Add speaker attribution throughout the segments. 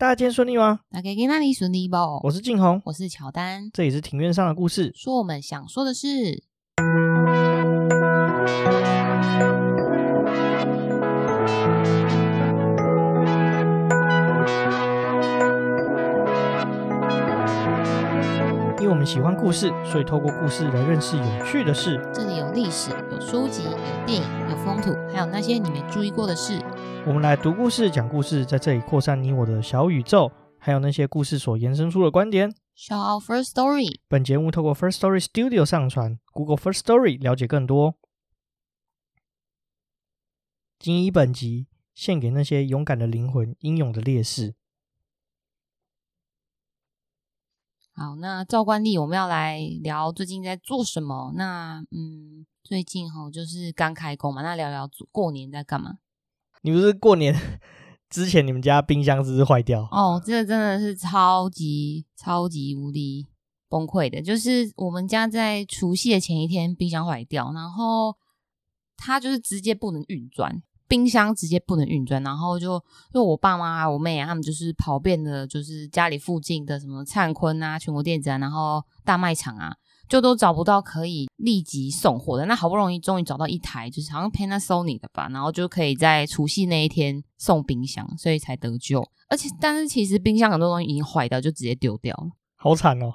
Speaker 1: 大家今天顺利吗？
Speaker 2: 大家今天顺利不？
Speaker 1: 我是静红，
Speaker 2: 我是乔丹，
Speaker 1: 这里是庭院上的故事，
Speaker 2: 说我们想说的事。
Speaker 1: 因为我们喜欢故事，所以透过故事来认识有趣的事。
Speaker 2: 这里有历史，有书籍，有电影，有风土，还有那些你没注意过的事。
Speaker 1: 我们来读故事，讲故事，在这里扩散你我的小宇宙，还有那些故事所延伸出的观点。
Speaker 2: Shout out First Story。
Speaker 1: 本节目透过 First Story Studio 上传，Google First Story 了解更多。仅以本集献给那些勇敢的灵魂，英勇的烈士。
Speaker 2: 好，那照惯例，我们要来聊最近在做什么。那嗯，最近哈就是刚开工嘛，那聊聊过年在干嘛？
Speaker 1: 你不是过年 之前你们家冰箱是不是坏掉？
Speaker 2: 哦，这个真的是超级超级无敌崩溃的。就是我们家在除夕的前一天冰箱坏掉，然后它就是直接不能运转，冰箱直接不能运转，然后就因为我爸妈啊、我妹啊，他们就是跑遍了，就是家里附近的什么灿坤啊、全国电子啊，然后大卖场啊。就都找不到可以立即送货的，那好不容易终于找到一台，就是好像 Panasonic 的吧，然后就可以在除夕那一天送冰箱，所以才得救。而且，但是其实冰箱很多东西已经坏掉，就直接丢掉了，
Speaker 1: 好惨哦。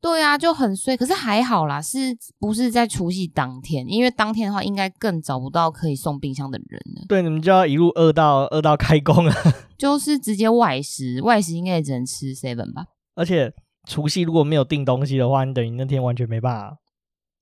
Speaker 2: 对啊，就很衰。可是还好啦，是不是在除夕当天？因为当天的话，应该更找不到可以送冰箱的人了。
Speaker 1: 对，你们就要一路饿到饿到开工了，
Speaker 2: 就是直接外食，外食应该也只能吃 seven 吧。
Speaker 1: 而且。除夕如果没有订东西的话，你等于那天完全没办法。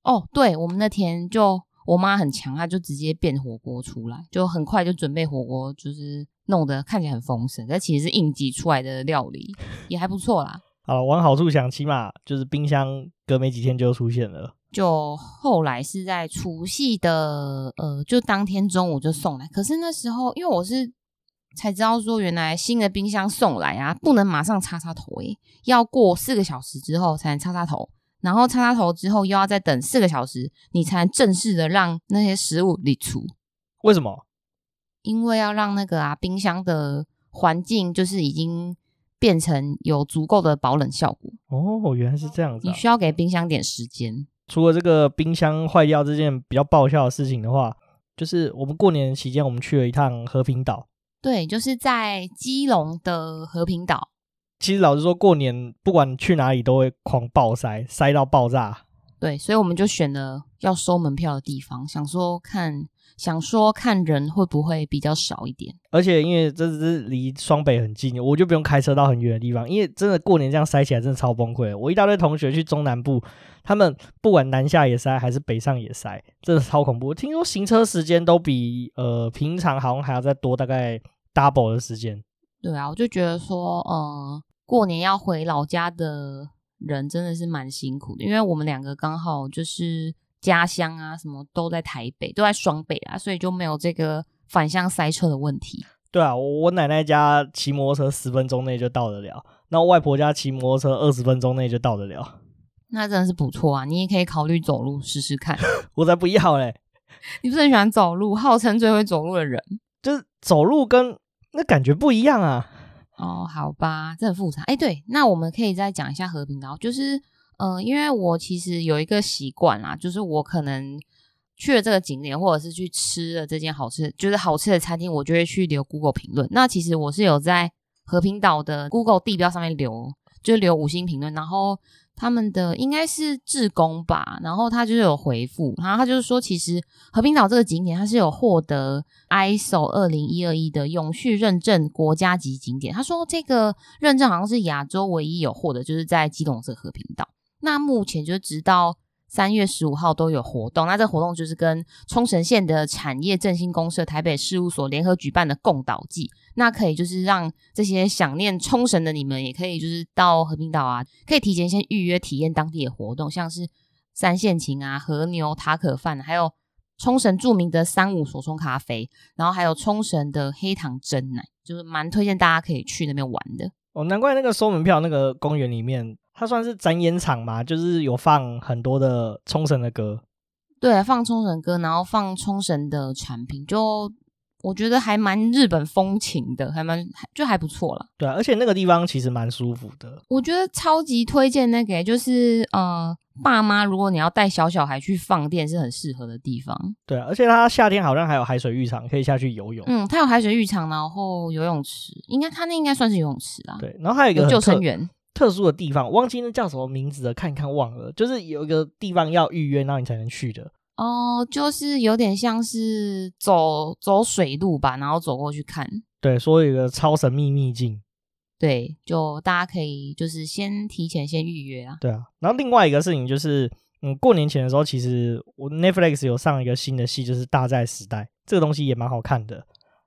Speaker 2: 哦，对，我们那天就我妈很强，她就直接变火锅出来，就很快就准备火锅，就是弄得看起来很丰盛，但其实是应急出来的料理，也还不错啦。
Speaker 1: 好，往好处想，起码就是冰箱隔没几天就出现了。
Speaker 2: 就后来是在除夕的呃，就当天中午就送来，可是那时候因为我是。才知道说，原来新的冰箱送来啊，不能马上擦擦头诶，要过四个小时之后才能擦擦头，然后擦擦头之后又要再等四个小时，你才能正式的让那些食物离出。
Speaker 1: 为什么？
Speaker 2: 因为要让那个啊冰箱的环境就是已经变成有足够的保冷效果。
Speaker 1: 哦，原来是这样子啊。
Speaker 2: 你需要给冰箱点时间。
Speaker 1: 除了这个冰箱坏掉这件比较爆笑的事情的话，就是我们过年期间我们去了一趟和平岛。
Speaker 2: 对，就是在基隆的和平岛。
Speaker 1: 其实老实说，过年不管去哪里都会狂爆塞，塞到爆炸。
Speaker 2: 对，所以我们就选了要收门票的地方，想说看，想说看人会不会比较少一点。
Speaker 1: 而且因为这是离双北很近，我就不用开车到很远的地方。因为真的过年这样塞起来，真的超崩溃。我一大堆同学去中南部，他们不管南下也塞，还是北上也塞，真的超恐怖。听说行车时间都比呃平常好像还要再多，大概。Double 的时间，
Speaker 2: 对啊，我就觉得说，呃，过年要回老家的人真的是蛮辛苦的，因为我们两个刚好就是家乡啊，什么都在台北，都在双北啊，所以就没有这个反向塞车的问题。
Speaker 1: 对啊，我我奶奶家骑摩托车十分钟内就到得了，那外婆家骑摩托车二十分钟内就到得了，
Speaker 2: 那真的是不错啊！你也可以考虑走路试试看。
Speaker 1: 我才不要嘞！
Speaker 2: 你不是很喜欢走路，号称最会走路的人，
Speaker 1: 就是走路跟。那感觉不一样啊！
Speaker 2: 哦，好吧，这很复杂。哎，对，那我们可以再讲一下和平岛，就是，呃，因为我其实有一个习惯啦，就是我可能去了这个景点，或者是去吃了这间好吃，就是好吃的餐厅，我就会去留 Google 评论。那其实我是有在和平岛的 Google 地标上面留，就留五星评论，然后。他们的应该是志工吧，然后他就是有回复，然后他就是说，其实和平岛这个景点它是有获得 ISO 二零一二一的永续认证国家级景点。他说这个认证好像是亚洲唯一有获得，就是在基隆这个和平岛。那目前就直到。三月十五号都有活动，那这活动就是跟冲绳县的产业振兴公社台北事务所联合举办的共岛祭，那可以就是让这些想念冲绳的你们，也可以就是到和平岛啊，可以提前先预约体验当地的活动，像是三线琴啊、和牛塔可饭，还有冲绳著名的三五手冲咖啡，然后还有冲绳的黑糖珍奶，就是蛮推荐大家可以去那边玩的。
Speaker 1: 哦，难怪那个收门票那个公园里面。它算是展演场嘛，就是有放很多的冲绳的歌，
Speaker 2: 对，放冲绳歌，然后放冲绳的产品，就我觉得还蛮日本风情的，还蛮就还不错了。
Speaker 1: 对啊，而且那个地方其实蛮舒服的。
Speaker 2: 我觉得超级推荐那个，就是呃，爸妈如果你要带小小孩去放电，是很适合的地方。
Speaker 1: 对啊，而且它夏天好像还有海水浴场可以下去游泳。
Speaker 2: 嗯，它有海水浴场，然后游泳池，应该它那应该算是游泳池啊。
Speaker 1: 对，然后还有一个
Speaker 2: 有救生员。
Speaker 1: 特殊的地方，忘记那叫什么名字了，看一看忘了，就是有一个地方要预约，然后你才能去的。
Speaker 2: 哦，就是有点像是走走水路吧，然后走过去看。
Speaker 1: 对，说有一个超神秘秘境。
Speaker 2: 对，就大家可以就是先提前先预约啊。
Speaker 1: 对啊，然后另外一个事情就是，嗯，过年前的时候，其实我 Netflix 有上一个新的戏，就是《大债时代》，这个东西也蛮好看的。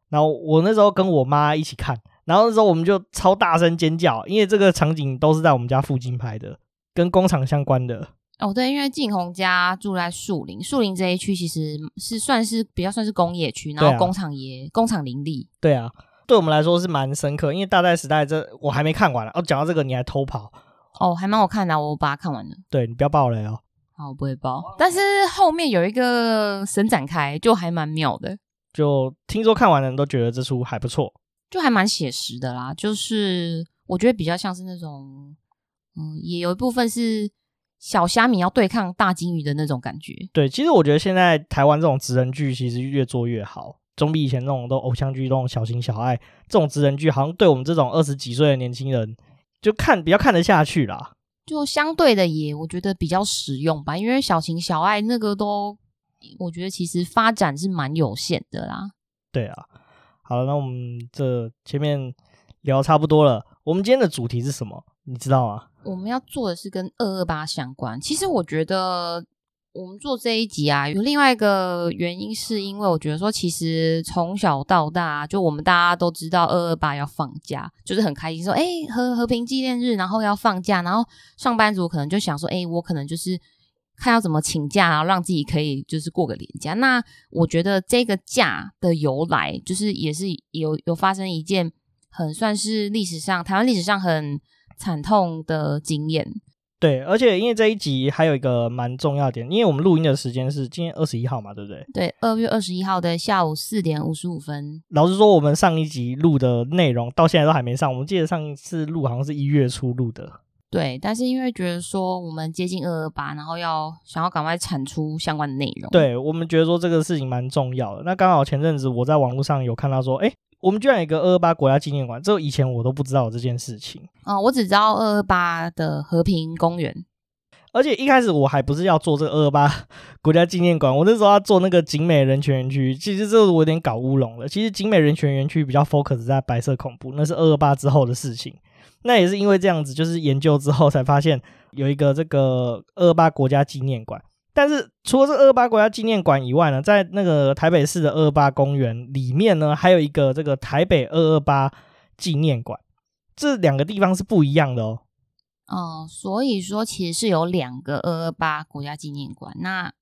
Speaker 1: 然后我那时候跟我妈一起看，然后那时候我们就超大声尖叫，因为这个场景都是在我们家附近拍的，跟工厂相关的。
Speaker 2: 哦，对，因为静红家住在树林，树林这一区其实是算是比较算是工业区，然后工厂也、啊、工厂林立。
Speaker 1: 对啊，对我们来说是蛮深刻，因为大债时代这我还没看完了哦，讲到这个你还偷跑？
Speaker 2: 哦，还蛮好看的，我把它看完了。
Speaker 1: 对，你不要爆雷哦。
Speaker 2: 好，我不会爆。但是后面有一个神展开，就还蛮妙的。
Speaker 1: 就听说看完的人都觉得这出还不错，
Speaker 2: 就还蛮写实的啦。就是我觉得比较像是那种，嗯，也有一部分是。小虾米要对抗大鲸鱼的那种感觉。
Speaker 1: 对，其实我觉得现在台湾这种职人剧其实越做越好，总比以前那种都偶像剧那种小情小爱这种职人剧，好像对我们这种二十几岁的年轻人就看比较看得下去啦。
Speaker 2: 就相对的也我觉得比较实用吧，因为小情小爱那个都我觉得其实发展是蛮有限的啦。
Speaker 1: 对啊，好了，那我们这前面聊差不多了，我们今天的主题是什么？你知道吗？
Speaker 2: 我们要做的是跟二二八相关。其实我觉得我们做这一集啊，有另外一个原因，是因为我觉得说，其实从小到大，就我们大家都知道二二八要放假，就是很开心说，哎，和和平纪念日，然后要放假，然后上班族可能就想说，哎，我可能就是看要怎么请假，然后让自己可以就是过个年假。那我觉得这个假的由来，就是也是有有发生一件很算是历史上台湾历史上很。惨痛的经验，
Speaker 1: 对，而且因为这一集还有一个蛮重要点，因为我们录音的时间是今天二十一号嘛，对不对？
Speaker 2: 对，二月二十一号的下午四点五十五分。
Speaker 1: 老实说，我们上一集录的内容到现在都还没上，我们记得上一次录好像是一月初录的。
Speaker 2: 对，但是因为觉得说我们接近二二八，然后要想要赶快产出相关的内容，
Speaker 1: 对，我们觉得说这个事情蛮重要的。那刚好前阵子我在网络上有看到说，哎。我们居然有一个二二八国家纪念馆，这以前我都不知道这件事情。
Speaker 2: 啊、哦，我只知道二二八的和平公园，
Speaker 1: 而且一开始我还不是要做这个二二八 国家纪念馆，我那时候要做那个景美人权园区。其实这个我有点搞乌龙了。其实景美人权园区比较 focus 在白色恐怖，那是二二八之后的事情。那也是因为这样子，就是研究之后才发现有一个这个二二八国家纪念馆。但是除了这二二八国家纪念馆以外呢，在那个台北市的二二八公园里面呢，还有一个这个台北二二八纪念馆，这两个地方是不一样的哦。
Speaker 2: 哦，所以说其实是有两个二二八国家纪念馆，那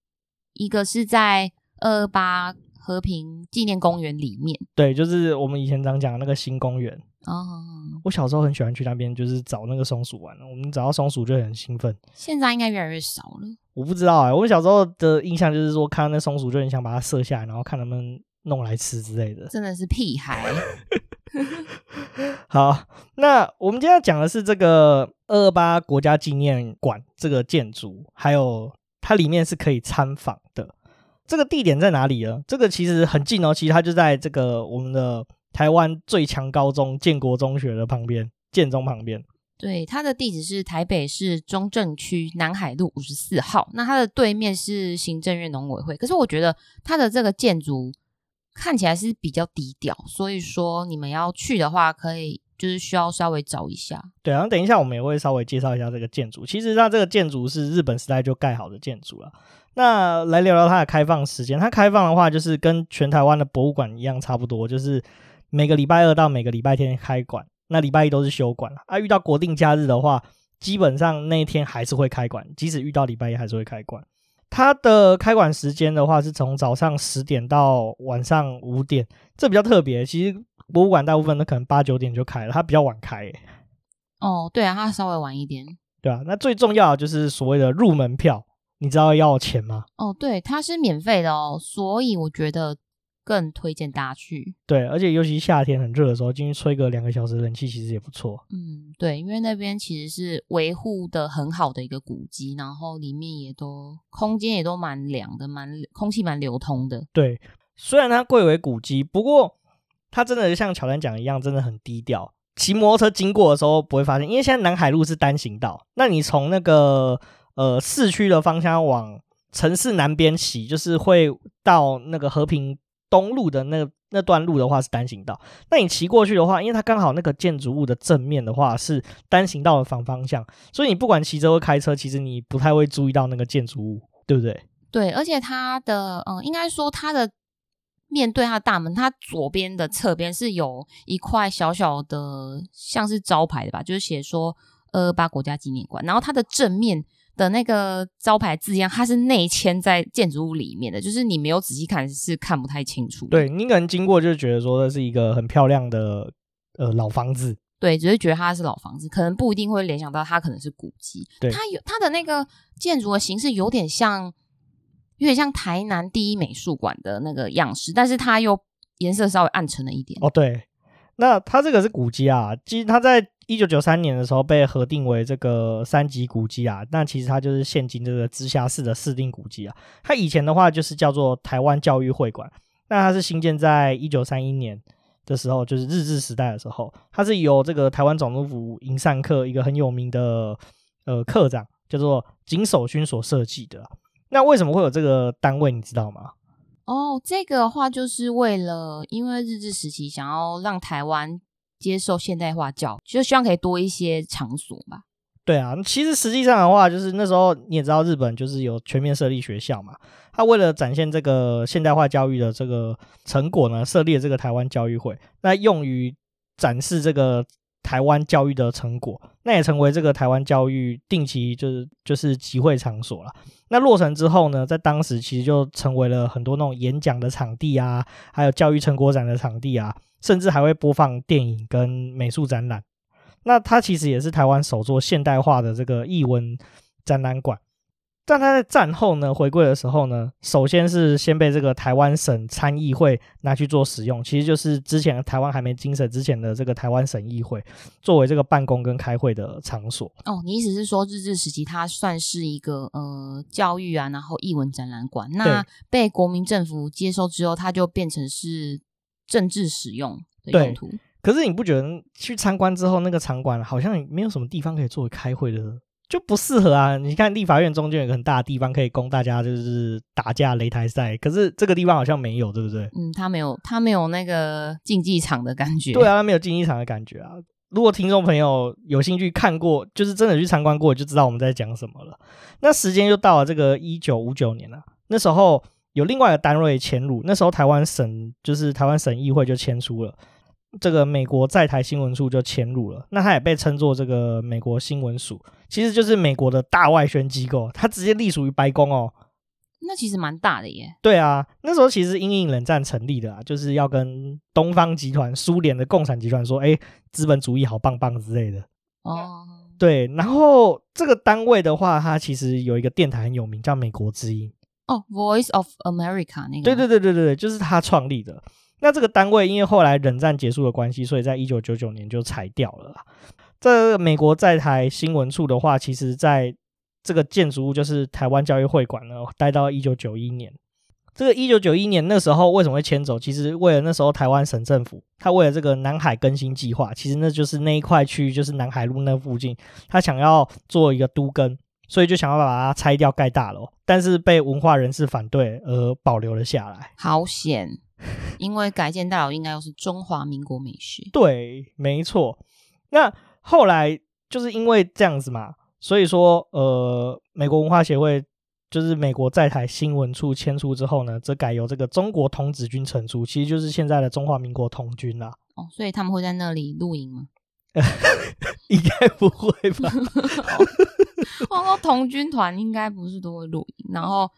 Speaker 2: 一个是在二二八和平纪念公园里面，
Speaker 1: 对，就是我们以前常讲的那个新公园。
Speaker 2: 哦，
Speaker 1: 我小时候很喜欢去那边，就是找那个松鼠玩。我们找到松鼠就很兴奋。
Speaker 2: 现在应该越来越少了。
Speaker 1: 我不知道哎、欸，我小时候的印象就是说，看到那松鼠就很想把它射下来，然后看能不能弄来吃之类的。
Speaker 2: 真的是屁孩。
Speaker 1: 好，那我们今天要讲的是这个二二八国家纪念馆这个建筑，还有它里面是可以参访的。这个地点在哪里呢？这个其实很近哦，其实它就在这个我们的。台湾最强高中建国中学的旁边，建中旁边。
Speaker 2: 对，它的地址是台北市中正区南海路五十四号。那它的对面是行政院农委会。可是我觉得它的这个建筑看起来是比较低调，所以说你们要去的话，可以就是需要稍微找一下。
Speaker 1: 对，然后等一下我们也会稍微介绍一下这个建筑。其实它这个建筑是日本时代就盖好的建筑了。那来聊聊它的开放时间。它开放的话，就是跟全台湾的博物馆一样，差不多就是。每个礼拜二到每个礼拜天开馆，那礼拜一都是休馆啊。遇到国定假日的话，基本上那一天还是会开馆，即使遇到礼拜一还是会开馆。它的开馆时间的话，是从早上十点到晚上五点，这比较特别。其实博物馆大部分都可能八九点就开了，它比较晚开。
Speaker 2: 哦，对啊，它稍微晚一点。
Speaker 1: 对啊，那最重要的就是所谓的入门票，你知道要钱吗？
Speaker 2: 哦，对，它是免费的哦，所以我觉得。更推荐大家去。
Speaker 1: 对，而且尤其夏天很热的时候，进去吹个两个小时冷气，其实也不错。
Speaker 2: 嗯，对，因为那边其实是维护的很好的一个古迹，然后里面也都空间也都蛮凉的，蛮空气蛮流通的。
Speaker 1: 对，虽然它贵为古迹，不过它真的像乔丹讲一样，真的很低调。骑摩托车经过的时候不会发现，因为现在南海路是单行道，那你从那个呃市区的方向往城市南边骑，就是会到那个和平东路的那那段路的话是单行道。那你骑过去的话，因为它刚好那个建筑物的正面的话是单行道的反方向，所以你不管骑车或开车，其实你不太会注意到那个建筑物，对不对？
Speaker 2: 对，而且它的嗯，应该说它的。面对它的大门，它左边的侧边是有一块小小的，像是招牌的吧，就是写说二二八国家纪念馆。然后它的正面的那个招牌字样，它是内嵌在建筑物里面的，就是你没有仔细看是看不太清楚。
Speaker 1: 对，你可能经过就觉得说这是一个很漂亮的呃老房子，
Speaker 2: 对，只是觉得它是老房子，可能不一定会联想到它可能是古迹。
Speaker 1: 对，
Speaker 2: 它有它的那个建筑的形式有点像。有点像台南第一美术馆的那个样式，但是它又颜色稍微暗沉了一点。
Speaker 1: 哦，对，那它这个是古迹啊，其实它在一九九三年的时候被核定为这个三级古迹啊，那其实它就是现今这个直辖市的市定古迹啊。它以前的话就是叫做台湾教育会馆，那它是兴建在一九三一年的时候，就是日治时代的时候，它是由这个台湾总督府营缮课一个很有名的呃课长叫做井守勋所设计的。那为什么会有这个单位？你知道吗？
Speaker 2: 哦，这个的话就是为了，因为日治时期想要让台湾接受现代化教育，就希望可以多一些场所吧。
Speaker 1: 对啊，其实实际上的话，就是那时候你也知道，日本就是有全面设立学校嘛。他为了展现这个现代化教育的这个成果呢，设立了这个台湾教育会，那用于展示这个台湾教育的成果，那也成为这个台湾教育定期就是就是集会场所了。那落成之后呢，在当时其实就成为了很多那种演讲的场地啊，还有教育成果展的场地啊，甚至还会播放电影跟美术展览。那它其实也是台湾首座现代化的这个艺文展览馆。但他在战后呢，回归的时候呢，首先是先被这个台湾省参议会拿去做使用，其实就是之前台湾还没精神之前的这个台湾省议会，作为这个办公跟开会的场所。
Speaker 2: 哦，你意思是说日治时期它算是一个呃教育啊，然后艺文展览馆，那被国民政府接收之后，它就变成是政治使用的用途。
Speaker 1: 可是你不觉得去参观之后，那个场馆好像没有什么地方可以作为开会的？就不适合啊！你看立法院中间有个很大的地方可以供大家就是打架擂台赛，可是这个地方好像没有，对不对？
Speaker 2: 嗯，他没有，他没有那个竞技场的感觉。
Speaker 1: 对啊，他没有竞技场的感觉啊！如果听众朋友有兴趣看过，就是真的去参观过，就知道我们在讲什么了。那时间就到了这个一九五九年了，那时候有另外一个单位迁入，那时候台湾省就是台湾省议会就迁出了。这个美国在台新闻处就迁入了，那它也被称作这个美国新闻署，其实就是美国的大外宣机构，它直接隶属于白宫哦。
Speaker 2: 那其实蛮大的耶。
Speaker 1: 对啊，那时候其实因应冷战成立的啊，就是要跟东方集团、苏联的共产集团说，哎，资本主义好棒棒之类的。
Speaker 2: 哦，
Speaker 1: 对，然后这个单位的话，它其实有一个电台很有名，叫美国之音。
Speaker 2: 哦，Voice of America 那个。
Speaker 1: 对对对对对，就是他创立的。那这个单位因为后来冷战结束的关系，所以在一九九九年就裁掉了。这个美国在台新闻处的话，其实在这个建筑物就是台湾教育会馆呢，待到一九九一年。这个一九九一年那时候为什么会迁走？其实为了那时候台湾省政府，他为了这个南海更新计划，其实那就是那一块区域，就是南海路那附近，他想要做一个都更，所以就想要把它拆掉盖大楼，但是被文化人士反对而保留了下来。
Speaker 2: 好险。因为改建大楼应该又是中华民国美学，
Speaker 1: 对，没错。那后来就是因为这样子嘛，所以说，呃，美国文化协会就是美国在台新闻处迁出之后呢，则改由这个中国童子军承出，其实就是现在的中华民国童军啦。
Speaker 2: 哦，所以他们会在那里露营吗？
Speaker 1: 应该不会吧？
Speaker 2: 我说童军团应该不是都会露营，然后。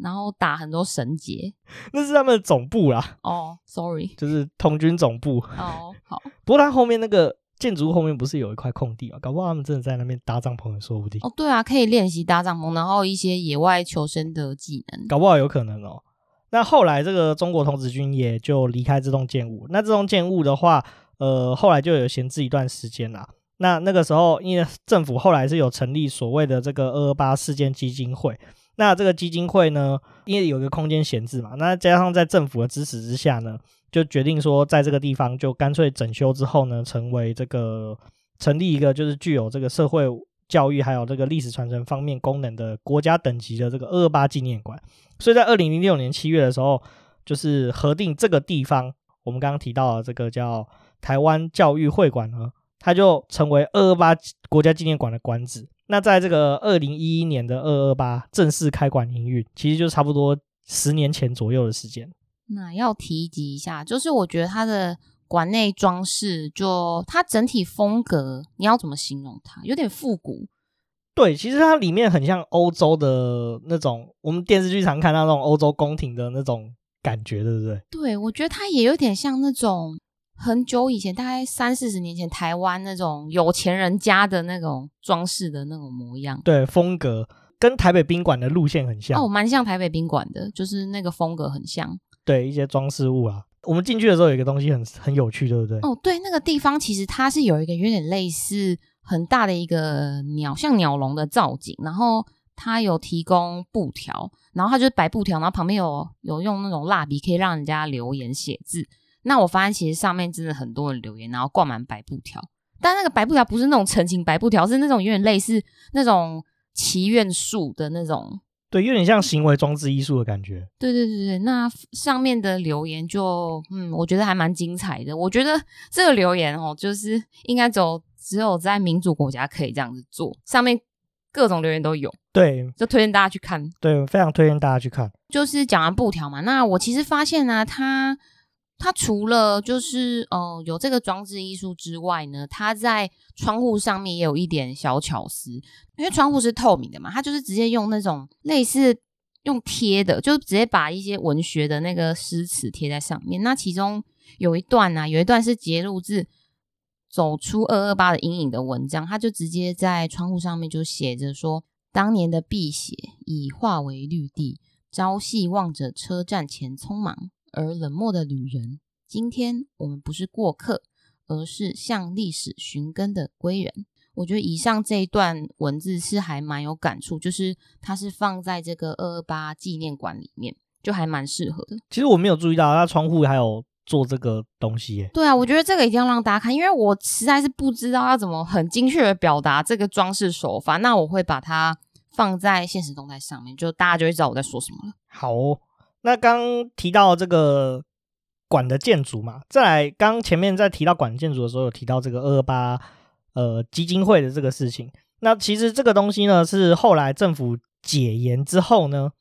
Speaker 2: 然后打很多绳结，
Speaker 1: 那是他们的总部啦。
Speaker 2: 哦、oh，sorry，
Speaker 1: 就是童军总部。
Speaker 2: 哦、oh，好。
Speaker 1: 不过他后面那个建筑物后面不是有一块空地啊？搞不好他们真的在那边搭帐篷也说不定。
Speaker 2: 哦，对啊，可以练习搭帐篷，然后一些野外求生的技能。
Speaker 1: 搞不好有可能哦。那后来这个中国童子军也就离开这栋建物。那这栋建物的话，呃，后来就有闲置一段时间啦。那那个时候，因为政府后来是有成立所谓的这个二二八事件基金会。那这个基金会呢，因为有一个空间闲置嘛，那加上在政府的支持之下呢，就决定说，在这个地方就干脆整修之后呢，成为这个成立一个就是具有这个社会教育还有这个历史传承方面功能的国家等级的这个二二八纪念馆。所以在二零零六年七月的时候，就是核定这个地方，我们刚刚提到的这个叫台湾教育会馆呢，它就成为二二八国家纪念馆的馆址。那在这个二零一一年的二二八正式开馆营运，其实就差不多十年前左右的时间。
Speaker 2: 那要提及一下，就是我觉得它的馆内装饰，就它整体风格，你要怎么形容它？有点复古。
Speaker 1: 对，其实它里面很像欧洲的那种，我们电视剧常看到那种欧洲宫廷的那种感觉，对不对？
Speaker 2: 对，我觉得它也有点像那种很久以前，大概三四十年前台湾那种有钱人家的那种装饰的那种模样。
Speaker 1: 对，风格跟台北宾馆的路线很像。
Speaker 2: 哦，蛮像台北宾馆的，就是那个风格很像。
Speaker 1: 对，一些装饰物啊，我们进去的时候有一个东西很很有趣，对不对？
Speaker 2: 哦，对，那个地方其实它是有一个有点类似。很大的一个鸟，像鸟笼的造景，然后它有提供布条，然后它就是白布条，然后旁边有有用那种蜡笔，可以让人家留言写字。那我发现其实上面真的很多人留言，然后挂满白布条，但那个白布条不是那种 陈情白布条，是那种有点类似那种祈愿树的那种，
Speaker 1: 对，有点像行为装置艺术的感觉。
Speaker 2: 对对对对，那上面的留言就嗯，我觉得还蛮精彩的。我觉得这个留言哦，就是应该走。只有在民主国家可以这样子做，上面各种留言都有，
Speaker 1: 对，
Speaker 2: 就推荐大家去看，
Speaker 1: 对，非常推荐大家去看。
Speaker 2: 就是讲完布条嘛，那我其实发现呢、啊，它它除了就是呃有这个装置艺术之外呢，它在窗户上面也有一点小巧思，因为窗户是透明的嘛，它就是直接用那种类似用贴的，就直接把一些文学的那个诗词贴在上面。那其中有一段、啊，有一段是节录自。走出二二八的阴影的文章，他就直接在窗户上面就写着说：“当年的碧血已化为绿地，朝夕望着车站前匆忙而冷漠的旅人。今天我们不是过客，而是向历史寻根的归人。”我觉得以上这一段文字是还蛮有感触，就是它是放在这个二二八纪念馆里面，就还蛮适合的。
Speaker 1: 其实我没有注意到，它窗户还有。做这个东西耶，
Speaker 2: 对啊，我觉得这个一定要让大家看，因为我实在是不知道要怎么很精确的表达这个装饰手法。那我会把它放在现实动态上面，就大家就会知道我在说什么了。
Speaker 1: 好哦，那刚提到这个馆的建筑嘛，再来刚前面在提到馆建筑的时候，有提到这个二二八呃基金会的这个事情。那其实这个东西呢，是后来政府解严之后呢，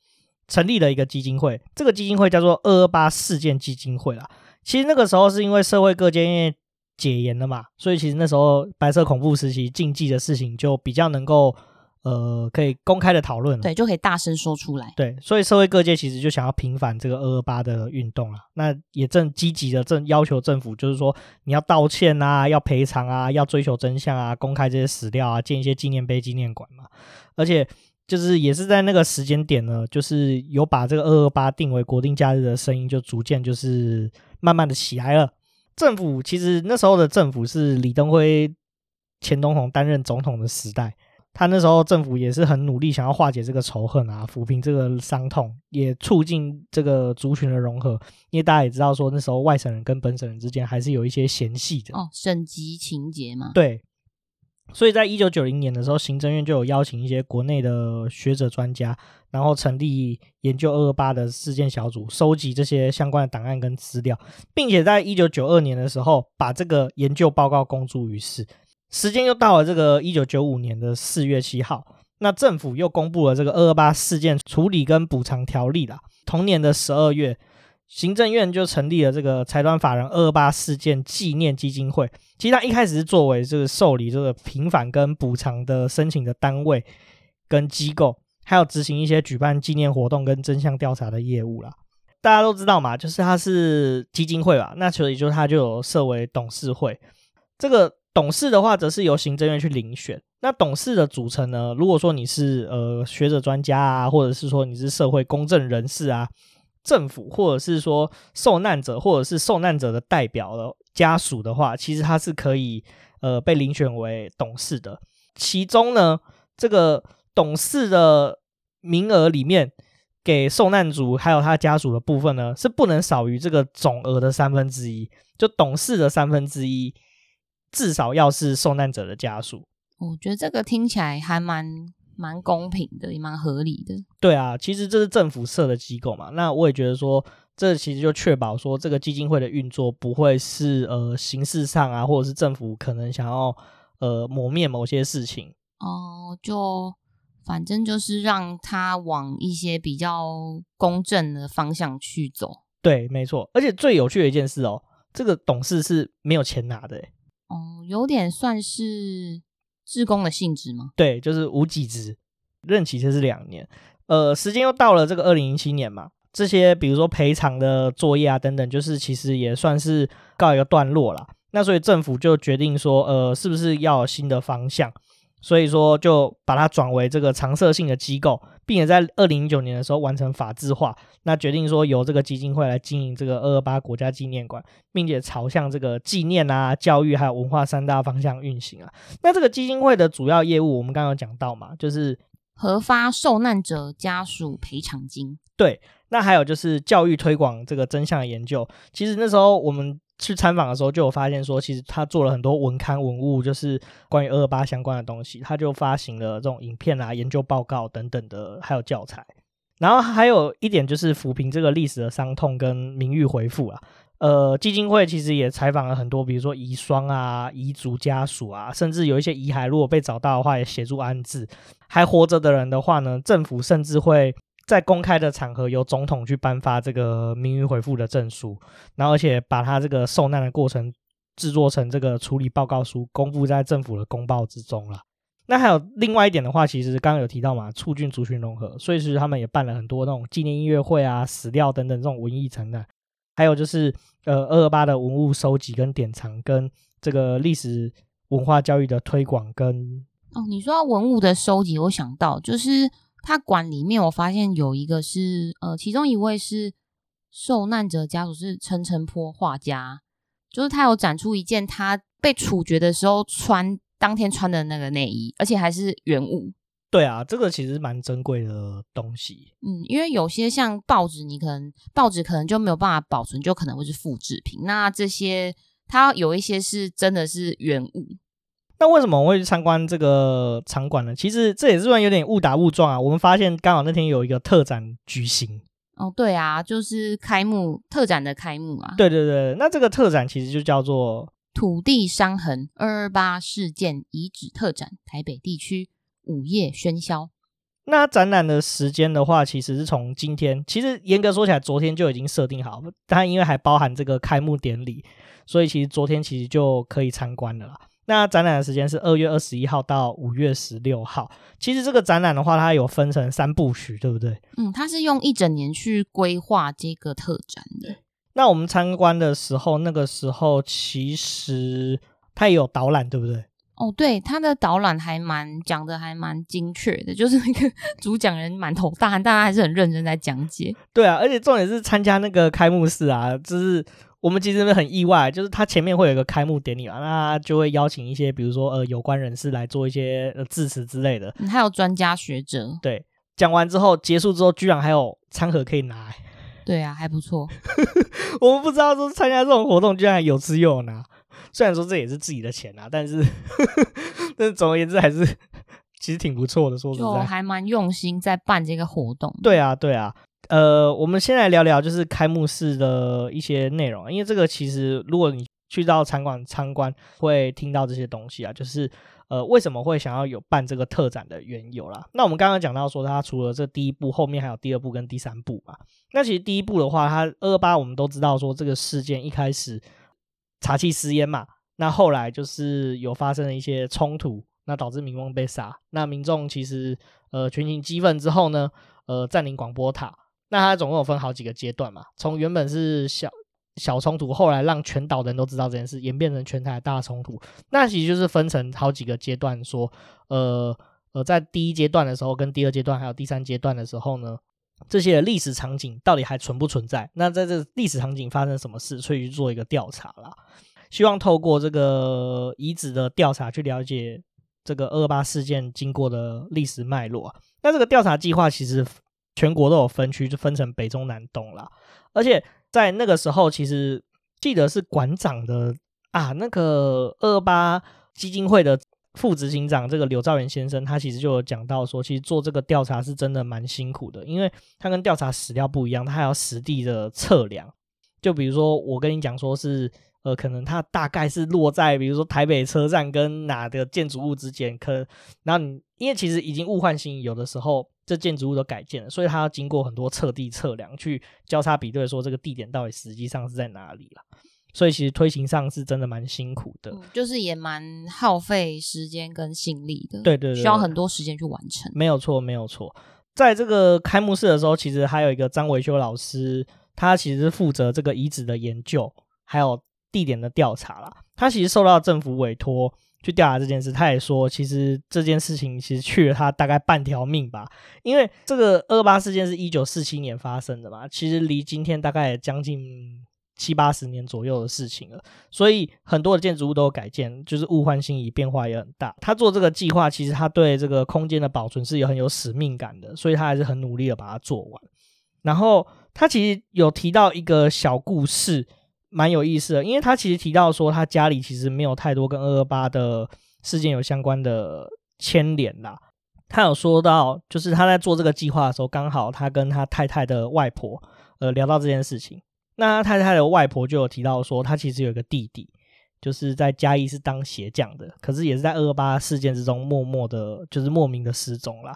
Speaker 1: 成立了一个基金会，这个基金会叫做二二八事件基金会啦。其实那个时候是因为社会各界因为解严了嘛，所以其实那时候白色恐怖时期禁忌的事情就比较能够呃可以公开的讨论了，
Speaker 2: 对，就可以大声说出来。
Speaker 1: 对，所以社会各界其实就想要平反这个二二八的运动了，那也正积极的正要求政府，就是说你要道歉啊，要赔偿啊，要追求真相啊，公开这些史料啊，建一些纪念碑、纪念馆嘛，而且。就是也是在那个时间点呢，就是有把这个二二八定为国定假日的声音，就逐渐就是慢慢的起来了。政府其实那时候的政府是李登辉钱东红担任总统的时代，他那时候政府也是很努力想要化解这个仇恨啊，抚平这个伤痛，也促进这个族群的融合。因为大家也知道说那时候外省人跟本省人之间还是有一些嫌隙的
Speaker 2: 哦，省级情结嘛。
Speaker 1: 对。所以在一九九零年的时候，行政院就有邀请一些国内的学者专家，然后成立研究二二八的事件小组，收集这些相关的档案跟资料，并且在一九九二年的时候，把这个研究报告公诸于世。时间又到了这个一九九五年的四月七号，那政府又公布了这个二二八事件处理跟补偿条例啦。同年的十二月。行政院就成立了这个财团法人二二八事件纪念基金会。其实它一开始是作为这个受理这个平反跟补偿的申请的单位跟机构，还有执行一些举办纪念活动跟真相调查的业务啦。大家都知道嘛，就是它是基金会吧？那所以就它就有设为董事会。这个董事的话，则是由行政院去遴选。那董事的组成呢？如果说你是呃学者专家啊，或者是说你是社会公正人士啊。政府或者是说受难者或者是受难者的代表的家属的话，其实他是可以呃被遴选为董事的。其中呢，这个董事的名额里面，给受难族还有他家属的部分呢，是不能少于这个总额的三分之一，就董事的三分之一，至少要是受难者的家属。
Speaker 2: 我觉得这个听起来还蛮蛮公平的，也蛮合理的。
Speaker 1: 对啊，其实这是政府设的机构嘛，那我也觉得说，这其实就确保说这个基金会的运作不会是呃形式上啊，或者是政府可能想要呃抹灭某些事情。
Speaker 2: 哦，就。反正就是让他往一些比较公正的方向去走。
Speaker 1: 对，没错。而且最有趣的一件事哦，这个董事是没有钱拿的。
Speaker 2: 哦，有点算是自工的性质吗？
Speaker 1: 对，就是无给职，任期就是两年。呃，时间又到了这个二零零七年嘛，这些比如说赔偿的作业啊等等，就是其实也算是告一个段落了。那所以政府就决定说，呃，是不是要有新的方向？所以说，就把它转为这个常设性的机构，并且在二零一九年的时候完成法制化。那决定说由这个基金会来经营这个二二八国家纪念馆，并且朝向这个纪念啊、教育还有文化三大方向运行啊。那这个基金会的主要业务，我们刚刚有讲到嘛，就是
Speaker 2: 核发受难者家属赔偿金。
Speaker 1: 对，那还有就是教育推广这个真相的研究。其实那时候我们。去参访的时候，就有发现说，其实他做了很多文刊文物，就是关于二二八相关的东西。他就发行了这种影片啊、研究报告等等的，还有教材。然后还有一点就是抚平这个历史的伤痛跟名誉回复啊。呃，基金会其实也采访了很多，比如说遗孀啊、遗族家属啊，甚至有一些遗骸如果被找到的话，也协助安置。还活着的人的话呢，政府甚至会。在公开的场合，由总统去颁发这个名誉回复的证书，然后而且把他这个受难的过程制作成这个处理报告书，公布在政府的公报之中了。那还有另外一点的话，其实刚刚有提到嘛，促进族群融合，所以其实他们也办了很多那种纪念音乐会啊、史料等等这种文艺层的，还有就是呃二二八的文物收集跟典藏，跟这个历史文化教育的推广跟
Speaker 2: 哦，你说到文物的收集，我想到就是。他馆里面，我发现有一个是，呃，其中一位是受难者家属是陈澄波画家，就是他有展出一件他被处决的时候穿当天穿的那个内衣，而且还是原物。
Speaker 1: 对啊，这个其实蛮珍贵的东西。
Speaker 2: 嗯，因为有些像报纸，你可能报纸可能就没有办法保存，就可能会是复制品。那这些它有一些是真的是原物。
Speaker 1: 那为什么我会去参观这个场馆呢？其实这也是算有点误打误撞啊。我们发现刚好那天有一个特展举行。
Speaker 2: 哦，对啊，就是开幕特展的开幕啊。
Speaker 1: 对对对，那这个特展其实就叫做“
Speaker 2: 土地伤痕二二八事件遗址特展”，台北地区午夜喧嚣。
Speaker 1: 那展览的时间的话，其实是从今天，其实严格说起来，昨天就已经设定好，但因为还包含这个开幕典礼，所以其实昨天其实就可以参观了啦。那展览的时间是二月二十一号到五月十六号。其实这个展览的话，它有分成三部曲，对不对？
Speaker 2: 嗯，它是用一整年去规划这个特展的。
Speaker 1: 那我们参观的时候，那个时候其实它也有导览，对不对？
Speaker 2: 哦，对，它的导览还蛮讲的，还蛮精确的，就是那个主讲人满头大汗，大家还是很认真在讲解。
Speaker 1: 对啊，而且重点是参加那个开幕式啊，就是。我们其实很意外，就是他前面会有一个开幕典礼嘛，那就会邀请一些，比如说呃有关人士来做一些呃致辞之类的，
Speaker 2: 还有专家学者。
Speaker 1: 对，讲完之后结束之后，居然还有餐盒可以拿。
Speaker 2: 对啊，还不错。
Speaker 1: 我们不知道说参加这种活动居然有吃又有拿，虽然说这也是自己的钱啊，但是 但是总而言之还是其实挺不错的，说实在，
Speaker 2: 就还蛮用心在办这个活动。
Speaker 1: 对啊，对啊。呃，我们先来聊聊就是开幕式的一些内容，因为这个其实如果你去到场馆参观，会听到这些东西啊，就是呃为什么会想要有办这个特展的缘由啦。那我们刚刚讲到说，它除了这第一部，后面还有第二部跟第三部嘛。那其实第一部的话，它二八我们都知道说这个事件一开始查缉私烟嘛，那后来就是有发生了一些冲突，那导致民众被杀，那民众其实呃群情激愤之后呢，呃占领广播塔。那它总共有分好几个阶段嘛，从原本是小小冲突，后来让全岛人都知道这件事，演变成全台大冲突。那其实就是分成好几个阶段说，说呃呃，在第一阶段的时候，跟第二阶段还有第三阶段的时候呢，这些历史场景到底还存不存在？那在这历史场景发生什么事，所以去做一个调查啦。希望透过这个遗址的调查去了解这个二二八事件经过的历史脉络。那这个调查计划其实全国都有分区，就分成北中南东啦。而且在那个时候，其实记得是馆长的啊，那个二八基金会的。副执行长这个刘兆元先生，他其实就有讲到说，其实做这个调查是真的蛮辛苦的，因为他跟调查史料不一样，他还要实地的测量。就比如说，我跟你讲说是，呃，可能它大概是落在，比如说台北车站跟哪个建筑物之间，可，然后你因为其实已经物换星移，有的时候这建筑物都改建了，所以它要经过很多测地测量，去交叉比对，说这个地点到底实际上是在哪里了。所以其实推行上是真的蛮辛苦的，
Speaker 2: 嗯、就是也蛮耗费时间跟心力的。
Speaker 1: 对，对对，
Speaker 2: 需要很多时间去完成。
Speaker 1: 没有错，没有错。在这个开幕式的时候，其实还有一个张维修老师，他其实是负责这个遗址的研究，还有地点的调查啦。他其实受到政府委托去调查这件事，他也说，其实这件事情其实去了他大概半条命吧。因为这个二八事件是一九四七年发生的嘛，其实离今天大概也将近。七八十年左右的事情了，所以很多的建筑物都有改建，就是物换星移，变化也很大。他做这个计划，其实他对这个空间的保存是有很有使命感的，所以他还是很努力的把它做完。然后他其实有提到一个小故事，蛮有意思的，因为他其实提到说他家里其实没有太多跟二二八的事件有相关的牵连啦。他有说到，就是他在做这个计划的时候，刚好他跟他太太的外婆呃聊到这件事情。那他太太的外婆就有提到说，他其实有一个弟弟，就是在嘉义是当鞋匠的，可是也是在二二八事件之中默默的，就是莫名的失踪了。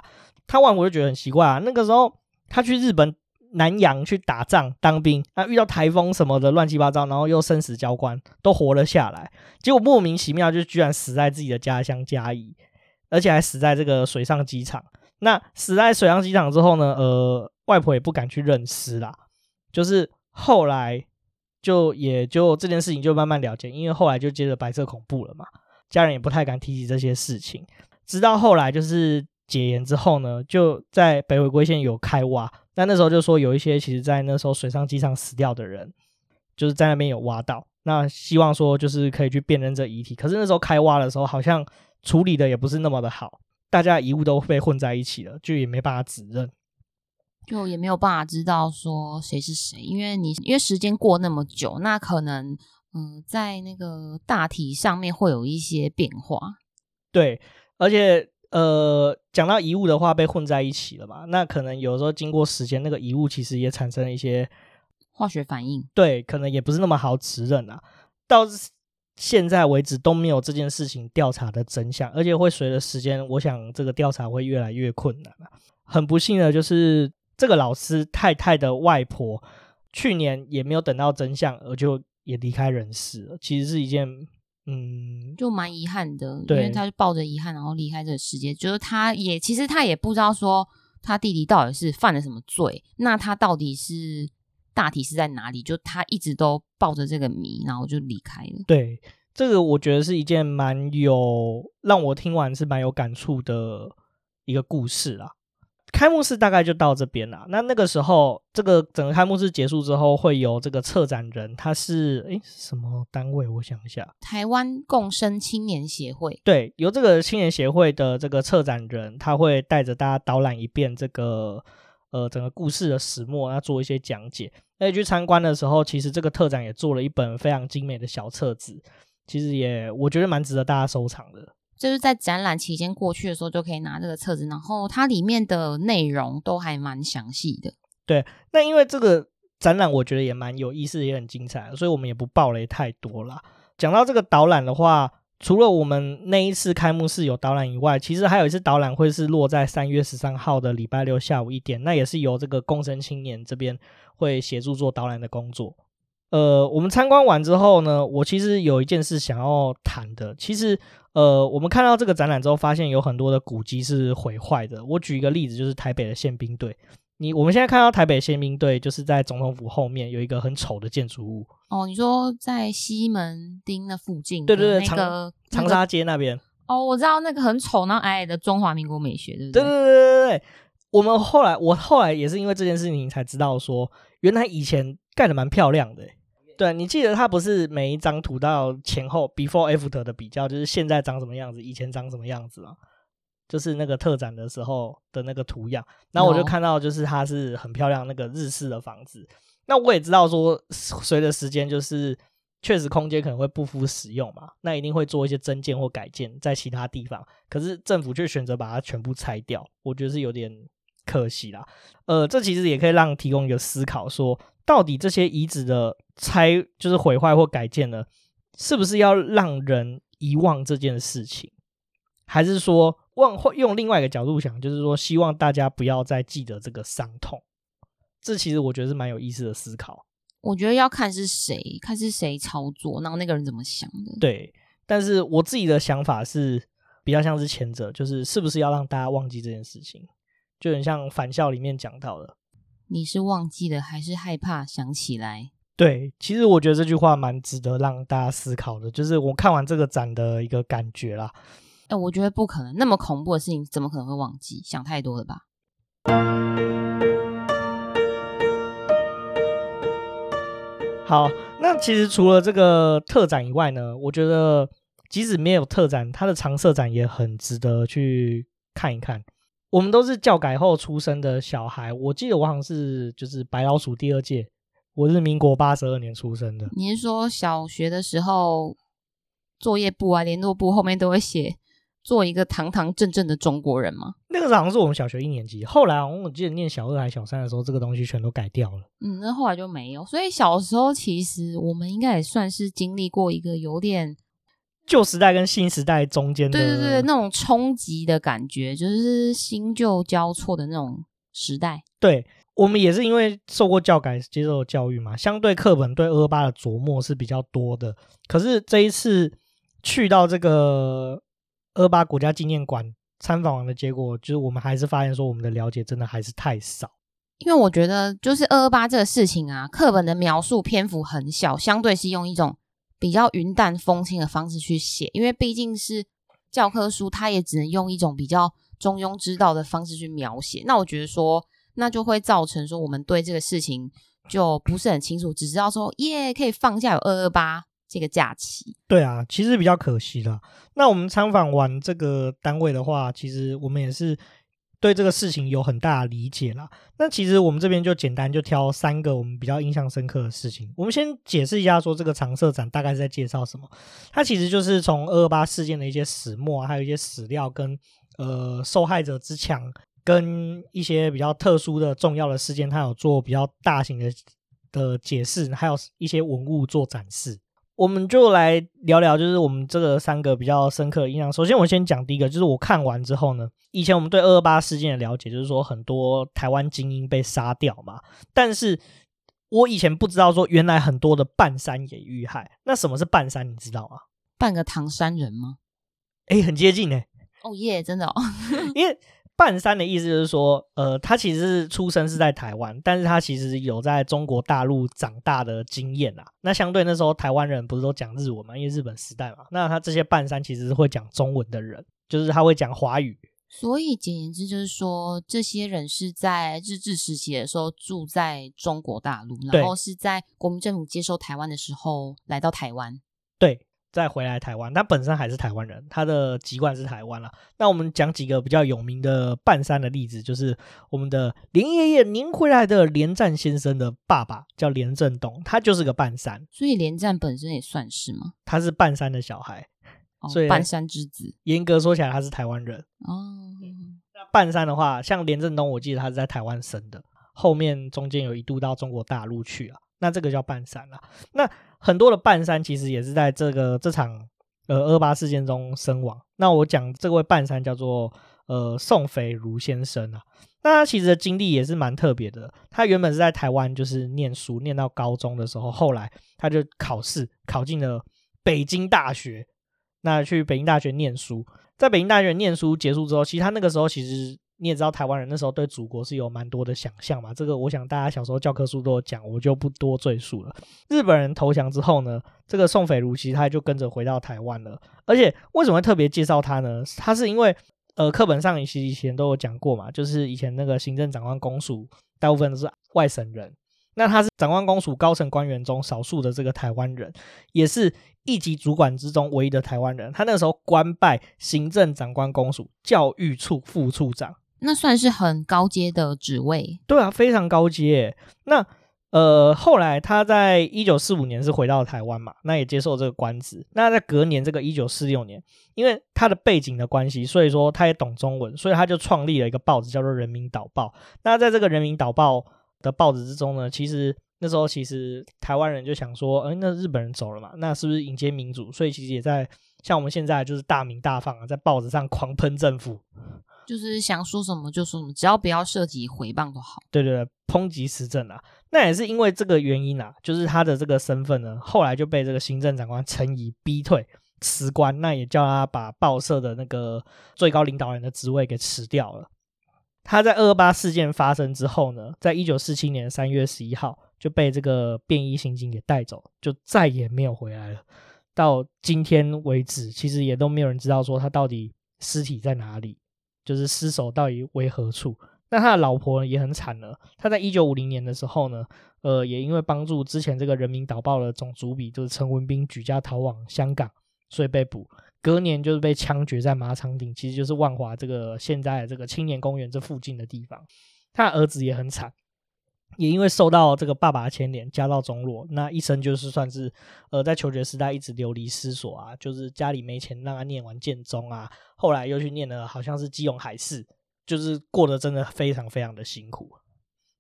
Speaker 1: 他外婆就觉得很奇怪啊，那个时候他去日本南洋去打仗当兵，啊遇到台风什么的乱七八糟，然后又生死交关，都活了下来，结果莫名其妙就居然死在自己的家乡嘉义，而且还死在这个水上机场。那死在水上机场之后呢，呃，外婆也不敢去认尸啦，就是。后来就也就这件事情就慢慢了解，因为后来就接着白色恐怖了嘛，家人也不太敢提起这些事情。直到后来就是解严之后呢，就在北回归线有开挖，但那时候就说有一些其实在那时候水上机场死掉的人，就是在那边有挖到，那希望说就是可以去辨认这遗体。可是那时候开挖的时候，好像处理的也不是那么的好，大家遗物都被混在一起了，就也没办法指认。
Speaker 2: 就也没有办法知道说谁是谁，因为你因为时间过那么久，那可能嗯、呃，在那个大体上面会有一些变化。
Speaker 1: 对，而且呃，讲到遗物的话，被混在一起了嘛，那可能有时候经过时间，那个遗物其实也产生了一些
Speaker 2: 化学反应。
Speaker 1: 对，可能也不是那么好指认啊。到现在为止都没有这件事情调查的真相，而且会随着时间，我想这个调查会越来越困难啊。很不幸的就是。这个老师太太的外婆去年也没有等到真相，而就也离开人世了。其实是一件，嗯，
Speaker 2: 就蛮遗憾的，因为他就抱着遗憾，然后离开这个世界。就是他也其实他也不知道说他弟弟到底是犯了什么罪，那他到底是大体是在哪里？就他一直都抱着这个谜，然后就离开了。
Speaker 1: 对，这个我觉得是一件蛮有让我听完是蛮有感触的一个故事啦。开幕式大概就到这边了。那那个时候，这个整个开幕式结束之后，会有这个策展人，他是诶什么单位？我想一下，
Speaker 2: 台湾共生青年协会。
Speaker 1: 对，由这个青年协会的这个策展人，他会带着大家导览一遍这个呃整个故事的始末，要做一些讲解。那去参观的时候，其实这个特展也做了一本非常精美的小册子，其实也我觉得蛮值得大家收藏的。
Speaker 2: 就是在展览期间过去的时候，就可以拿这个册子，然后它里面的内容都还蛮详细的。
Speaker 1: 对，那因为这个展览我觉得也蛮有意思，也很精彩，所以我们也不爆雷太多啦。讲到这个导览的话，除了我们那一次开幕式有导览以外，其实还有一次导览会是落在三月十三号的礼拜六下午一点，那也是由这个共生青年这边会协助做导览的工作。呃，我们参观完之后呢，我其实有一件事想要谈的，其实。呃，我们看到这个展览之后，发现有很多的古迹是毁坏的。我举一个例子，就是台北的宪兵队。你我们现在看到台北宪兵队，就是在总统府后面有一个很丑的建筑物。
Speaker 2: 哦，你说在西门町那附近？
Speaker 1: 对对对，
Speaker 2: 长、
Speaker 1: 那个、长沙街那边。
Speaker 2: 哦，我知道那个很丑，然后矮矮的中华民国美学，对不对？
Speaker 1: 对对对对对。我们后来，我后来也是因为这件事情才知道说，原来以前盖的蛮漂亮的。对，你记得它不是每一张图到前后 before after 的比较，就是现在长什么样子，以前长什么样子吗？就是那个特展的时候的那个图样。然后我就看到，就是它是很漂亮那个日式的房子。那我也知道说，随着时间，就是确实空间可能会不敷使用嘛，那一定会做一些增建或改建在其他地方。可是政府却选择把它全部拆掉，我觉得是有点。可惜啦，呃，这其实也可以让提供一个思考说，说到底这些遗址的拆就是毁坏或改建呢，是不是要让人遗忘这件事情，还是说忘或用另外一个角度想，就是说希望大家不要再记得这个伤痛？这其实我觉得是蛮有意思的思考。
Speaker 2: 我觉得要看是谁，看是谁操作，然后那个人怎么想的。
Speaker 1: 对，但是我自己的想法是比较像是前者，就是是不是要让大家忘记这件事情？就很像返校里面讲到的，
Speaker 2: 你是忘记了还是害怕想起来？
Speaker 1: 对，其实我觉得这句话蛮值得让大家思考的，就是我看完这个展的一个感觉啦。
Speaker 2: 哎、欸，我觉得不可能，那么恐怖的事情怎么可能会忘记？想太多了吧？
Speaker 1: 好，那其实除了这个特展以外呢，我觉得即使没有特展，它的常设展也很值得去看一看。我们都是教改后出生的小孩，我记得我好像是就是白老鼠第二届，我是民国八十二年出生的。
Speaker 2: 你是说小学的时候作业簿啊、联络簿后面都会写做一个堂堂正正的中国人吗？
Speaker 1: 那个时候好像是我们小学一年级，后来我记得念小二还小三的时候，这个东西全都改掉了。
Speaker 2: 嗯，那后来就没有。所以小时候其实我们应该也算是经历过一个有点。
Speaker 1: 旧时代跟新时代中间的，
Speaker 2: 对对对，那种冲击的感觉，就是新旧交错的那种时代。
Speaker 1: 对，我们也是因为受过教改，接受教育嘛，相对课本对二二八的琢磨是比较多的。可是这一次去到这个二二八国家纪念馆参访完的结果，就是我们还是发现说，我们的了解真的还是太少。
Speaker 2: 因为我觉得，就是二二八这个事情啊，课本的描述篇幅很小，相对是用一种。比较云淡风轻的方式去写，因为毕竟是教科书，它也只能用一种比较中庸之道的方式去描写。那我觉得说，那就会造成说，我们对这个事情就不是很清楚，只知道说，耶，可以放假有二二八这个假期。
Speaker 1: 对啊，其实比较可惜的。那我们参访完这个单位的话，其实我们也是。对这个事情有很大的理解啦。那其实我们这边就简单就挑三个我们比较印象深刻的事情。我们先解释一下，说这个长社展大概是在介绍什么。它其实就是从二二八事件的一些始末，还有一些史料跟呃受害者之墙，跟一些比较特殊的重要的事件，它有做比较大型的的解释，还有一些文物做展示。我们就来聊聊，就是我们这个三个比较深刻的印象。首先，我先讲第一个，就是我看完之后呢，以前我们对二二八事件的了解，就是说很多台湾精英被杀掉嘛。但是我以前不知道说，原来很多的半山也遇害。那什么是半山？你知道吗？
Speaker 2: 半个唐山人吗？
Speaker 1: 哎，很接近哎。
Speaker 2: 哦耶，真的哦，
Speaker 1: 因为。半山的意思就是说，呃，他其实是出生是在台湾，但是他其实有在中国大陆长大的经验啊。那相对那时候台湾人不是都讲日文嘛，因为日本时代嘛。那他这些半山其实是会讲中文的人，就是他会讲华语。
Speaker 2: 所以简言之就是说，这些人是在日治时期的时候住在中国大陆，然后是在国民政府接收台湾的时候来到台湾。
Speaker 1: 对。再回来台湾，他本身还是台湾人，他的籍贯是台湾了。那我们讲几个比较有名的半山的例子，就是我们的连爷爷，您回来的连战先生的爸爸叫连振东，他就是个半山。
Speaker 2: 所以连战本身也算是吗？
Speaker 1: 他是半山的小孩，
Speaker 2: 哦、
Speaker 1: 所以
Speaker 2: 半山之子。
Speaker 1: 严格说起来，他是台湾人
Speaker 2: 哦。
Speaker 1: 那半山的话，像连振东，我记得他是在台湾生的，后面中间有一度到中国大陆去啊。那这个叫半山了。那很多的半山其实也是在这个这场呃二八事件中身亡。那我讲这位半山叫做呃宋斐如先生啊。那他其实的经历也是蛮特别的。他原本是在台湾就是念书，念到高中的时候，后来他就考试考进了北京大学。那去北京大学念书，在北京大学念书结束之后，其实他那个时候其实。你也知道台湾人那时候对祖国是有蛮多的想象嘛，这个我想大家小时候教科书都有讲，我就不多赘述了。日本人投降之后呢，这个宋斐如其实他就跟着回到台湾了。而且为什么会特别介绍他呢？他是因为呃，课本上其实以前都有讲过嘛，就是以前那个行政长官公署大部分都是外省人，那他是长官公署高层官员中少数的这个台湾人，也是一级主管之中唯一的台湾人。他那时候官拜行政长官公署教育处副处长，
Speaker 2: 那算是很高阶的职位。
Speaker 1: 对啊，非常高阶。那呃，后来他在一九四五年是回到台湾嘛，那也接受这个官职。那在隔年这个一九四六年，因为他的背景的关系，所以说他也懂中文，所以他就创立了一个报纸，叫做《人民导报》。那在这个《人民导报》的报纸之中呢，其实那时候其实台湾人就想说，哎，那日本人走了嘛，那是不是迎接民主？所以其实也在像我们现在就是大鸣大放啊，在报纸上狂喷政府。
Speaker 2: 就是想说什么就说什么，只要不要涉及回谤都好。
Speaker 1: 对对对，抨击时政啊，那也是因为这个原因啊，就是他的这个身份呢，后来就被这个行政长官陈仪逼退辞官，那也叫他把报社的那个最高领导人的职位给辞掉了。他在二二八事件发生之后呢，在一九四七年三月十一号就被这个便衣刑警给带走，就再也没有回来了。到今天为止，其实也都没有人知道说他到底尸体在哪里。就是尸首到底为何处？那他的老婆也很惨了。他在一九五零年的时候呢，呃，也因为帮助之前这个《人民导报》的总主笔就是陈文斌举家逃往香港，所以被捕。隔年就是被枪决在马场顶，其实就是万华这个现在的这个青年公园这附近的地方。他的儿子也很惨。也因为受到这个爸爸的牵连，家道中落，那一生就是算是，呃，在求学时代一直流离失所啊，就是家里没钱让他念完建中啊，后来又去念了好像是基隆海事，就是过得真的非常非常的辛苦。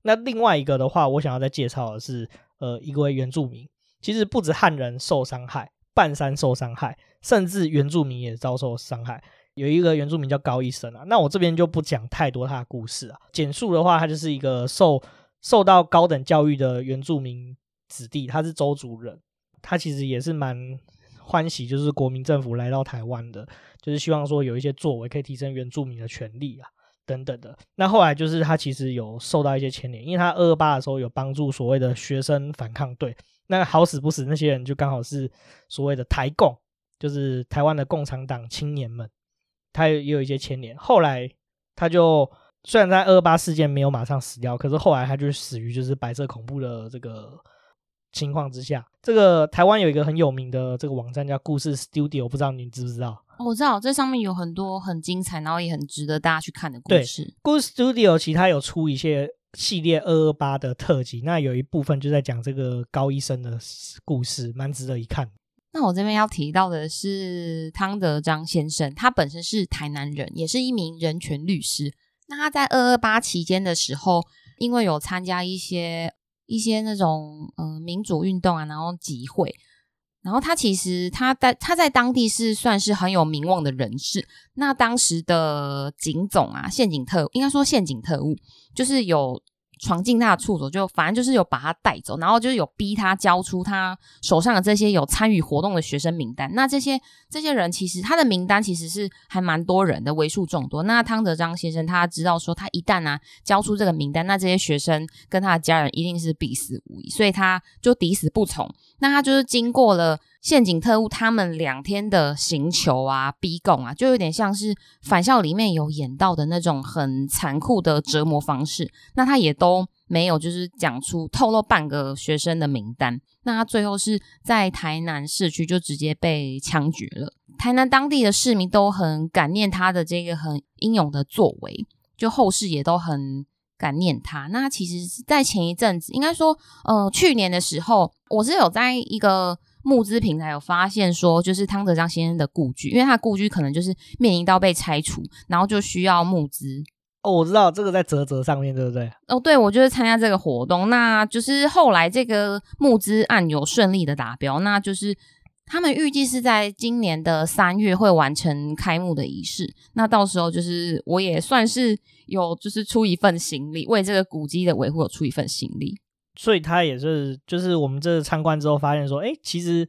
Speaker 1: 那另外一个的话，我想要再介绍的是，呃，一位原住民，其实不止汉人受伤害，半山受伤害，甚至原住民也遭受伤害。有一个原住民叫高一生啊，那我这边就不讲太多他的故事啊，简述的话，他就是一个受。受到高等教育的原住民子弟，他是周族人，他其实也是蛮欢喜，就是国民政府来到台湾的，就是希望说有一些作为可以提升原住民的权利啊，等等的。那后来就是他其实有受到一些牵连，因为他二二八的时候有帮助所谓的学生反抗队，那好死不死那些人就刚好是所谓的台共，就是台湾的共产党青年们，他也有一些牵连。后来他就。虽然在二二八事件没有马上死掉，可是后来他就死于就是白色恐怖的这个情况之下。这个台湾有一个很有名的这个网站叫故事 Studio，不知道你知不知道？
Speaker 2: 我知道这上面有很多很精彩，然后也很值得大家去看的故事。
Speaker 1: 故事 Studio 其他有出一些系列二二八的特辑，那有一部分就在讲这个高医生的故事，蛮值得一看。
Speaker 2: 那我这边要提到的是汤德章先生，他本身是台南人，也是一名人权律师。那他在二二八期间的时候，因为有参加一些一些那种嗯、民主运动啊，然后集会，然后他其实他在他在当地是算是很有名望的人士。那当时的警总啊，县警特应该说县警特务，就是有。闯进他的处所，就反正就是有把他带走，然后就是有逼他交出他手上的这些有参与活动的学生名单。那这些这些人其实他的名单其实是还蛮多人的，为数众多。那汤德章先生他知道说，他一旦啊交出这个名单，那这些学生跟他的家人一定是必死无疑，所以他就抵死不从。那他就是经过了。陷阱特务他们两天的刑求啊、逼供啊，就有点像是返校里面有演到的那种很残酷的折磨方式。那他也都没有就是讲出透露半个学生的名单。那他最后是在台南市区就直接被枪决了。台南当地的市民都很感念他的这个很英勇的作为，就后世也都很感念他。那其实，在前一阵子，应该说，呃，去年的时候，我是有在一个。募资平台有发现说，就是汤德章先生的故居，因为他的故居可能就是面临到被拆除，然后就需要募资。
Speaker 1: 哦，我知道这个在泽泽上面对不对？
Speaker 2: 哦，对，我就是参加这个活动，那就是后来这个募资案有顺利的达标，那就是他们预计是在今年的三月会完成开幕的仪式。那到时候就是我也算是有就是出一份心力，为这个古迹的维护有出一份心力。
Speaker 1: 所以他也是，就是我们这参观之后发现说，哎，其实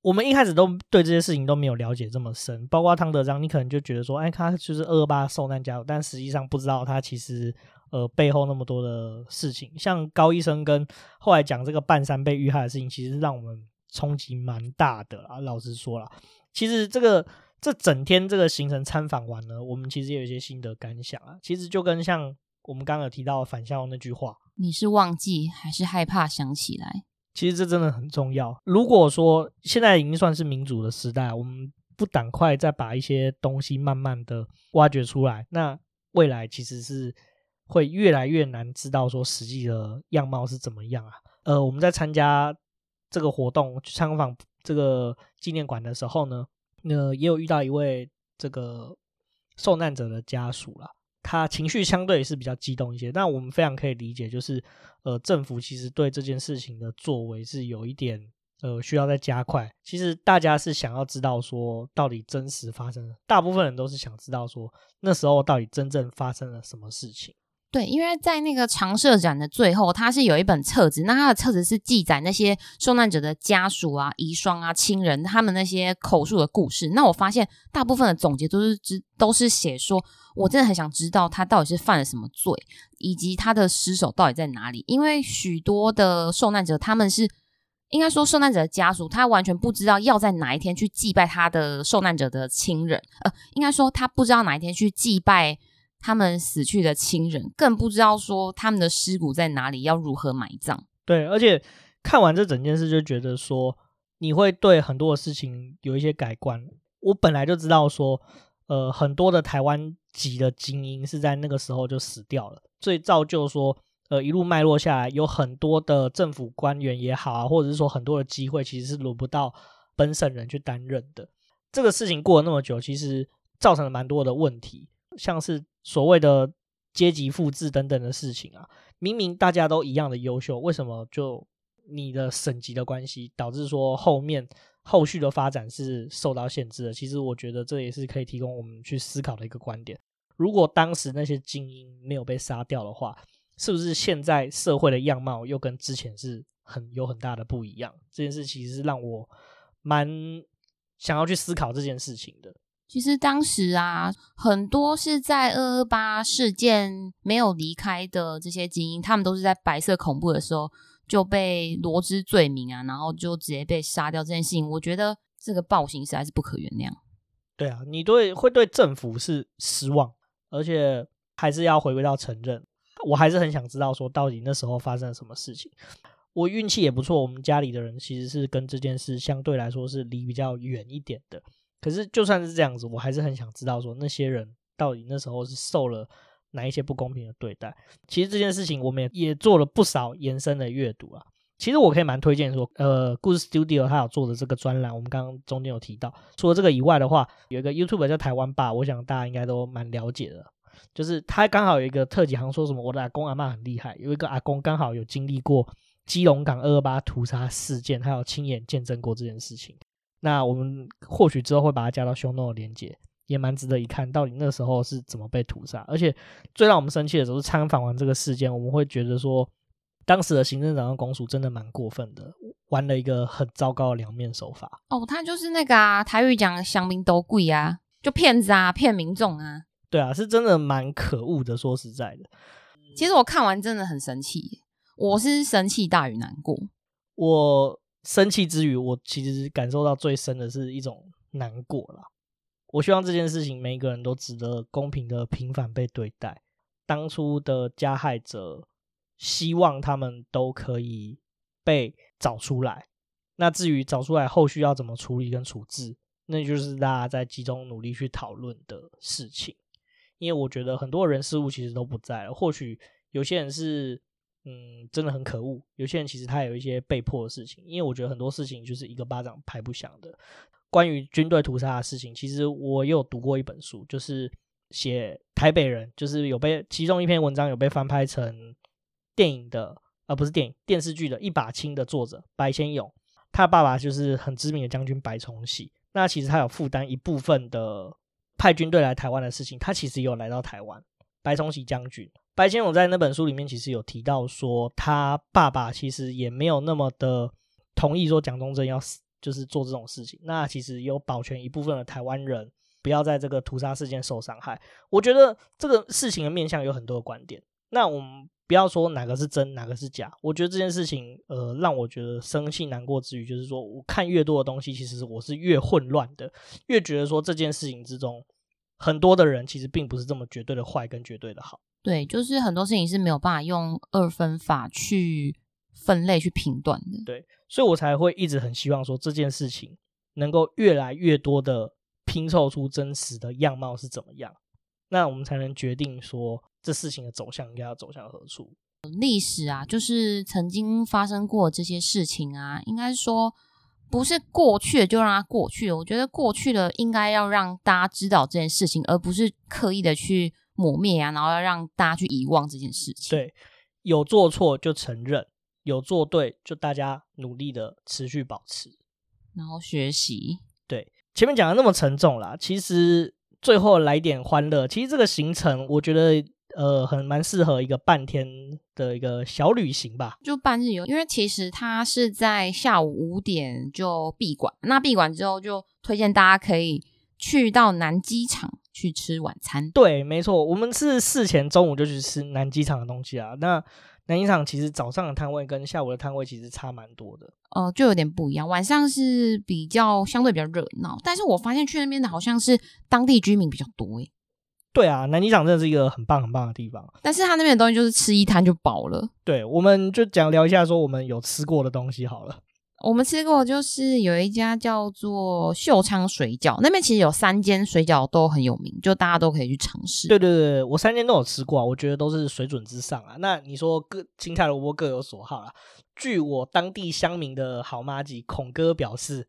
Speaker 1: 我们一开始都对这些事情都没有了解这么深，包括汤德章，你可能就觉得说，哎，他就是二二八受难家属，但实际上不知道他其实呃背后那么多的事情。像高医生跟后来讲这个半山被遇害的事情，其实让我们冲击蛮大的啊。老实说啦，其实这个这整天这个行程参访完了，我们其实也有一些心得感想啊。其实就跟像我们刚刚有提到的返校那句话，
Speaker 2: 你是忘记还是害怕想起来？
Speaker 1: 其实这真的很重要。如果说现在已经算是民主的时代，我们不赶快再把一些东西慢慢的挖掘出来，那未来其实是会越来越难知道说实际的样貌是怎么样啊。呃，我们在参加这个活动去参访这个纪念馆的时候呢，那也有遇到一位这个受难者的家属啦，他情绪相对是比较激动一些，那我们非常可以理解，就是呃政府其实对这件事情的作为是有一点呃需要再加快。其实大家是想要知道说到底真实发生，大部分人都是想知道说那时候到底真正发生了什么事情。
Speaker 2: 对，因为在那个常设展的最后，它是有一本册子，那它的册子是记载那些受难者的家属啊、遗孀啊、亲人他们那些口述的故事。那我发现大部分的总结都是知都是写说，我真的很想知道他到底是犯了什么罪，以及他的尸首到底在哪里。因为许多的受难者他们是应该说受难者的家属，他完全不知道要在哪一天去祭拜他的受难者的亲人，呃，应该说他不知道哪一天去祭拜。他们死去的亲人更不知道说他们的尸骨在哪里，要如何埋葬。
Speaker 1: 对，而且看完这整件事，就觉得说你会对很多的事情有一些改观。我本来就知道说，呃，很多的台湾籍的精英是在那个时候就死掉了，所以造就说，呃，一路脉络下来，有很多的政府官员也好啊，或者是说很多的机会，其实是轮不到本省人去担任的。这个事情过了那么久，其实造成了蛮多的问题。像是所谓的阶级复制等等的事情啊，明明大家都一样的优秀，为什么就你的省级的关系导致说后面后续的发展是受到限制的？其实我觉得这也是可以提供我们去思考的一个观点。如果当时那些精英没有被杀掉的话，是不是现在社会的样貌又跟之前是很有很大的不一样？这件事其实是让我蛮想要去思考这件事情的。
Speaker 2: 其实当时啊，很多是在二二八事件没有离开的这些精英，他们都是在白色恐怖的时候就被罗织罪名啊，然后就直接被杀掉。这件事情，我觉得这个暴行实在是不可原谅。
Speaker 1: 对啊，你对会对政府是失望，而且还是要回归到承认。我还是很想知道说，到底那时候发生了什么事情。我运气也不错，我们家里的人其实是跟这件事相对来说是离比较远一点的。可是，就算是这样子，我还是很想知道说那些人到底那时候是受了哪一些不公平的对待。其实这件事情我们也也做了不少延伸的阅读啊。其实我可以蛮推荐说，呃，故事 Studio 他有做的这个专栏，我们刚刚中间有提到。除了这个以外的话，有一个 YouTube 叫台湾爸，我想大家应该都蛮了解的。就是他刚好有一个特辑，好像说什么我的阿公阿嬷很厉害，有一个阿公刚好有经历过基隆港二二八屠杀事件，他有亲眼见证过这件事情。那我们或许之后会把它加到 show note 的连结，也蛮值得一看，到底那时候是怎么被屠杀。而且最让我们生气的时候是参访完这个事件，我们会觉得说，当时的行政长官公署真的蛮过分的，玩了一个很糟糕的两面手法。
Speaker 2: 哦，他就是那个啊，台语讲乡民都贵啊，就骗子啊，骗民众啊。
Speaker 1: 对啊，是真的蛮可恶的。说实在的，
Speaker 2: 其实我看完真的很生气，我是生气大于难过。
Speaker 1: 我。生气之余，我其实感受到最深的是一种难过啦。我希望这件事情每一个人都值得公平的平反被对待。当初的加害者，希望他们都可以被找出来。那至于找出来后续要怎么处理跟处置，那就是大家在集中努力去讨论的事情。因为我觉得很多人事物其实都不在了，或许有些人是。嗯，真的很可恶。有些人其实他有一些被迫的事情，因为我觉得很多事情就是一个巴掌拍不响的。关于军队屠杀的事情，其实我有读过一本书，就是写台北人，就是有被其中一篇文章有被翻拍成电影的，而、不是电影电视剧的《一把青》的作者白先勇，他爸爸就是很知名的将军白崇禧。那其实他有负担一部分的派军队来台湾的事情，他其实有来到台湾。白崇禧将军。白先勇在那本书里面其实有提到说，他爸爸其实也没有那么的同意说蒋中正要死，就是做这种事情。那其实有保全一部分的台湾人不要在这个屠杀事件受伤害。我觉得这个事情的面向有很多的观点。那我们不要说哪个是真，哪个是假。我觉得这件事情，呃，让我觉得生气难过之余，就是说我看越多的东西，其实我是越混乱的，越觉得说这件事情之中，很多的人其实并不是这么绝对的坏跟绝对的好。
Speaker 2: 对，就是很多事情是没有办法用二分法去分类去评断的。
Speaker 1: 对，所以我才会一直很希望说这件事情能够越来越多的拼凑出真实的样貌是怎么样，那我们才能决定说这事情的走向应该要走向何处。
Speaker 2: 历史啊，就是曾经发生过这些事情啊，应该说不是过去的就让它过去了。我觉得过去的应该要让大家知道这件事情，而不是刻意的去。抹灭啊，然后要让大家去遗忘这件事情。
Speaker 1: 对，有做错就承认，有做对就大家努力的持续保持，
Speaker 2: 然后学习。
Speaker 1: 对，前面讲的那么沉重啦，其实最后来点欢乐。其实这个行程，我觉得呃，很蛮适合一个半天的一个小旅行吧，
Speaker 2: 就半日游。因为其实它是在下午五点就闭馆，那闭馆之后就推荐大家可以去到南机场。去吃晚餐，
Speaker 1: 对，没错，我们是事前中午就去吃南机场的东西啊。那南机场其实早上的摊位跟下午的摊位其实差蛮多的，
Speaker 2: 哦、呃，就有点不一样。晚上是比较相对比较热闹，但是我发现去那边的好像是当地居民比较多诶。
Speaker 1: 对啊，南机场真的是一个很棒很棒的地方，
Speaker 2: 但是他那边的东西就是吃一摊就饱了。
Speaker 1: 对，我们就讲聊一下说我们有吃过的东西好了。
Speaker 2: 我们吃过，就是有一家叫做秀昌水饺，那边其实有三间水饺都很有名，就大家都可以去尝试。
Speaker 1: 对对对，我三间都有吃过啊，我觉得都是水准之上啊。那你说各青菜萝卜各有所好啦。据我当地乡民的好妈吉孔哥表示，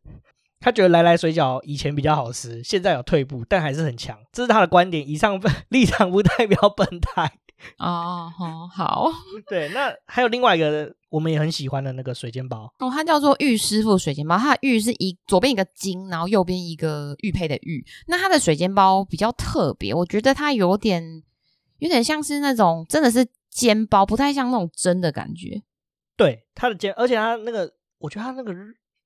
Speaker 1: 他觉得来来水饺以前比较好吃，现在有退步，但还是很强。这是他的观点，以上 立场不代表本台。
Speaker 2: 哦，好，好，
Speaker 1: 对，那还有另外一个我们也很喜欢的那个水煎包
Speaker 2: 哦，它叫做玉师傅水煎包，它的玉是一左边一个金，然后右边一个玉佩的玉。那它的水煎包比较特别，我觉得它有点有点像是那种真的是煎包，不太像那种蒸的感觉。
Speaker 1: 对，它的煎，而且它那个，我觉得它那个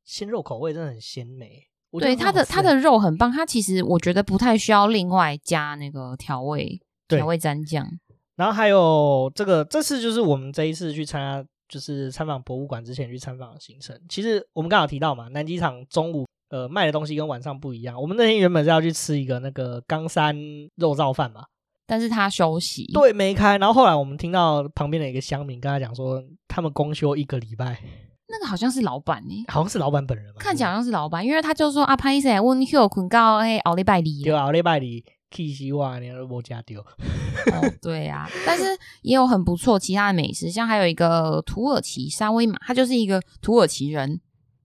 Speaker 1: 鲜肉口味真的很鲜美。
Speaker 2: 对，它的它的肉很棒，它其实我觉得不太需要另外加那个调味调味蘸酱。
Speaker 1: 然后还有这个，这次就是我们这一次去参加，就是参访博物馆之前去参访的行程。其实我们刚好提到嘛，南机场中午呃卖的东西跟晚上不一样。我们那天原本是要去吃一个那个冈山肉燥饭嘛，
Speaker 2: 但是他休息，
Speaker 1: 对，没开。然后后来我们听到旁边的一个乡民跟他讲说，他们公休一个礼拜。
Speaker 2: 那个好像是老板呢、欸，
Speaker 1: 好像是老板本人嘛，
Speaker 2: 看起来好像是老板，因为他就说啊，拍谢温休困到哎奥利拜里，
Speaker 1: 对奥利拜里。气死我，你都没加丢。
Speaker 2: 哦，对呀、啊，但是也有很不错其他的美食，像还有一个土耳其沙威玛，他就是一个土耳其人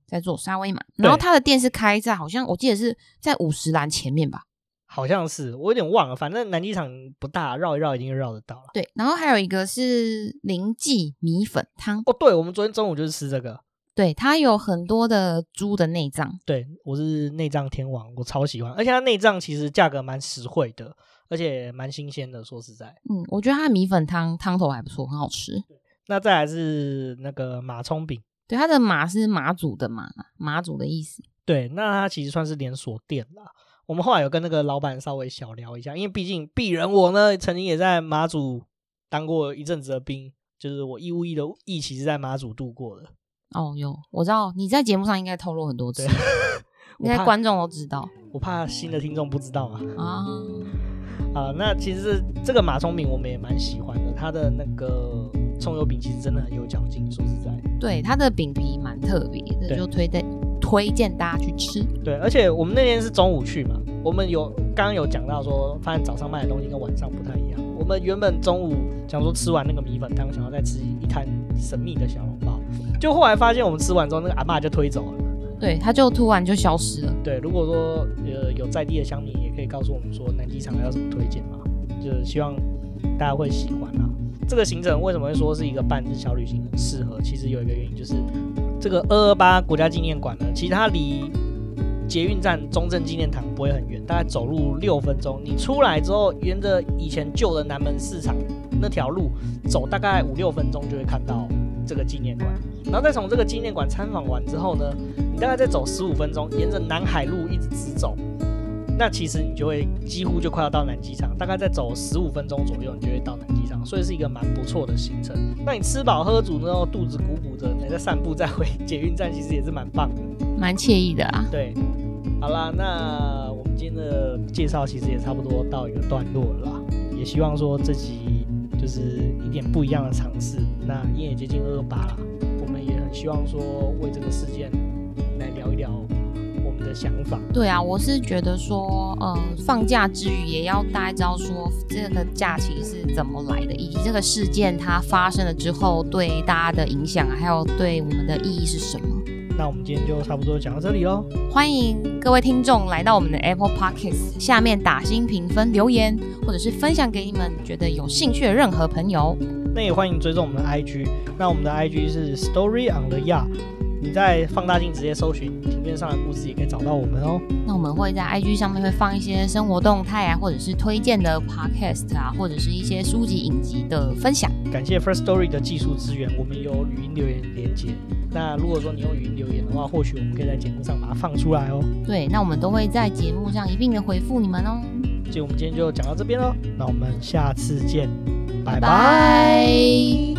Speaker 2: 在做沙威玛，然后他的店是开在好像我记得是在五十岚前面吧，
Speaker 1: 好像是我有点忘了，反正南机场不大，绕一绕已经绕得到了。
Speaker 2: 对，然后还有一个是林记米粉汤，
Speaker 1: 哦，对，我们昨天中午就是吃这个。
Speaker 2: 对，它有很多的猪的内脏。
Speaker 1: 对，我是内脏天王，我超喜欢，而且它内脏其实价格蛮实惠的，而且蛮新鲜的。说实在，
Speaker 2: 嗯，我觉得它的米粉汤汤头还不错，很好吃。
Speaker 1: 那再来是那个马葱饼，
Speaker 2: 对，它的马是马祖的马，马祖的意思。
Speaker 1: 对，那它其实算是连锁店啦。我们后来有跟那个老板稍微小聊一下，因为毕竟鄙人我呢，曾经也在马祖当过一阵子的兵，就是我义务役的役期是在马祖度过的。
Speaker 2: 哦，有我知道你在节目上应该透露很多次，应该观众都知道。
Speaker 1: 我怕新的听众不知道啊。
Speaker 2: 啊，
Speaker 1: 啊，那其实这个马葱饼我们也蛮喜欢的，它的那个葱油饼其实真的很有嚼劲，说实在。
Speaker 2: 对，它的饼皮蛮特别的，就推荐推荐大家去吃。
Speaker 1: 对，而且我们那天是中午去嘛，我们有刚刚有讲到说，发现早上卖的东西跟晚上不太一样。我们原本中午想说吃完那个米粉汤，想要再吃一摊神秘的小笼包。就后来发现，我们吃完之后，那个阿嬷就推走了。
Speaker 2: 对，他就突然就消失了。
Speaker 1: 对，如果说呃有在地的乡民，也可以告诉我们说南机场还有什么推荐嘛？就是希望大家会喜欢啊。这个行程为什么会说是一个半日小旅行很适合？其实有一个原因，就是这个二二八国家纪念馆呢，其实它离捷运站中正纪念堂不会很远，大概走路六分钟。你出来之后，沿着以前旧的南门市场那条路走，大概五六分钟就会看到这个纪念馆。然后再从这个纪念馆参访完之后呢，你大概再走十五分钟，沿着南海路一直直走，那其实你就会几乎就快要到南机场，大概再走十五分钟左右，你就会到南机场。，所以是一个蛮不错的行程。那你吃饱喝足，之后肚子鼓鼓的，你再散步再回捷运站，其实也是蛮棒的，
Speaker 2: 蛮惬意的啊。
Speaker 1: 对，好啦，那我们今天的介绍其实也差不多到一个段落了啦，也希望说这集就是一点不一样的尝试。那因为也接近二八了，我们也很希望说为这个事件来聊一聊我们的。想法
Speaker 2: 对啊，我是觉得说，呃，放假之余也要大家知道说这个假期是怎么来的，以及这个事件它发生了之后对大家的影响，还有对我们的意义是什么。
Speaker 1: 那我们今天就差不多讲到这里喽。
Speaker 2: 欢迎各位听众来到我们的 Apple Podcast 下面打星评分留言，或者是分享给你们觉得有兴趣的任何朋友。
Speaker 1: 那也欢迎追踪我们的 IG，那我们的 IG 是 Story on the Yard。你在放大镜直接搜寻庭院上的故事，也可以找到我们哦。
Speaker 2: 那我们会在 IG 上面会放一些生活动态啊，或者是推荐的 Podcast 啊，或者是一些书籍影集的分享。
Speaker 1: 感谢 First Story 的技术资源，我们有语音留言连接。那如果说你用语音留言的话，或许我们可以在节目上把它放出来哦。
Speaker 2: 对，那我们都会在节目上一并的回复你们哦。
Speaker 1: 所以我们今天就讲到这边喽，那我们下次见，拜拜。
Speaker 2: 拜拜。